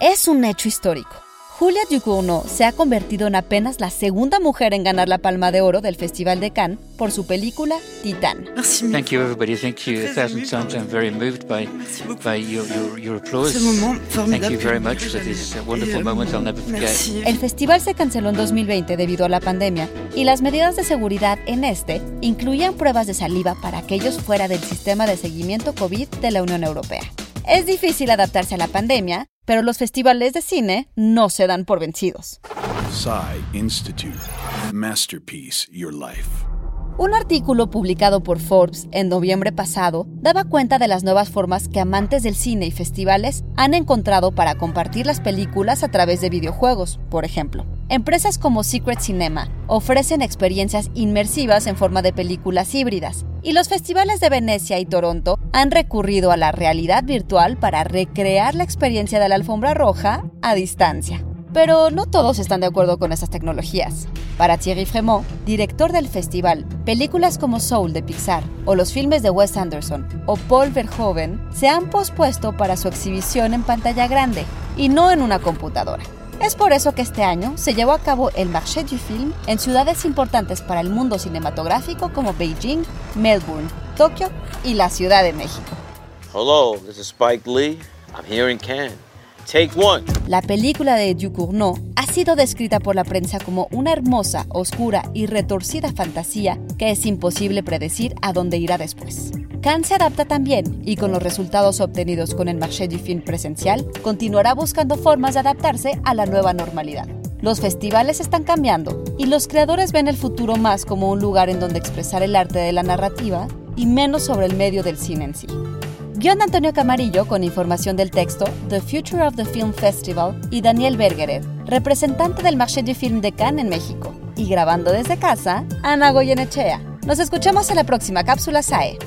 Es un hecho histórico. Julia Ducournau se ha convertido en apenas la segunda mujer en ganar la Palma de Oro del Festival de Cannes por su película Titán. Thank you, everybody. Thank you a thousand times. I'm very moved by, by your, your, your applause. Thank you very much for this wonderful moment I'll never forget. El festival se canceló en 2020 debido a la pandemia y las medidas de seguridad en este incluían pruebas de saliva para aquellos fuera del sistema de seguimiento COVID de la Unión Europea. Es difícil adaptarse a la pandemia, pero los festivales de cine no se dan por vencidos. Institute. Masterpiece Your Life. Un artículo publicado por Forbes en noviembre pasado daba cuenta de las nuevas formas que amantes del cine y festivales han encontrado para compartir las películas a través de videojuegos, por ejemplo. Empresas como Secret Cinema ofrecen experiencias inmersivas en forma de películas híbridas, y los festivales de Venecia y Toronto han recurrido a la realidad virtual para recrear la experiencia de la alfombra roja a distancia. Pero no todos están de acuerdo con esas tecnologías. Para Thierry Fremont, director del festival, películas como Soul de Pixar o los filmes de Wes Anderson o Paul Verhoeven se han pospuesto para su exhibición en pantalla grande y no en una computadora. Es por eso que este año se llevó a cabo el Marché du Film en ciudades importantes para el mundo cinematográfico como Beijing, Melbourne, Tokio y la Ciudad de México. Hello, this is Spike Lee. I'm here in Cannes. Take one. La película de Ducournau ha sido descrita por la prensa como una hermosa, oscura y retorcida fantasía que es imposible predecir a dónde irá después. Cannes se adapta también y con los resultados obtenidos con el Marché du Film presencial, continuará buscando formas de adaptarse a la nueva normalidad. Los festivales están cambiando y los creadores ven el futuro más como un lugar en donde expresar el arte de la narrativa y menos sobre el medio del cine en sí. Guión Antonio Camarillo con información del texto The Future of the Film Festival y Daniel Bergeret, representante del Marché du Film de Cannes en México. Y grabando desde casa, Ana Goyenechea. Nos escuchamos en la próxima cápsula SAE.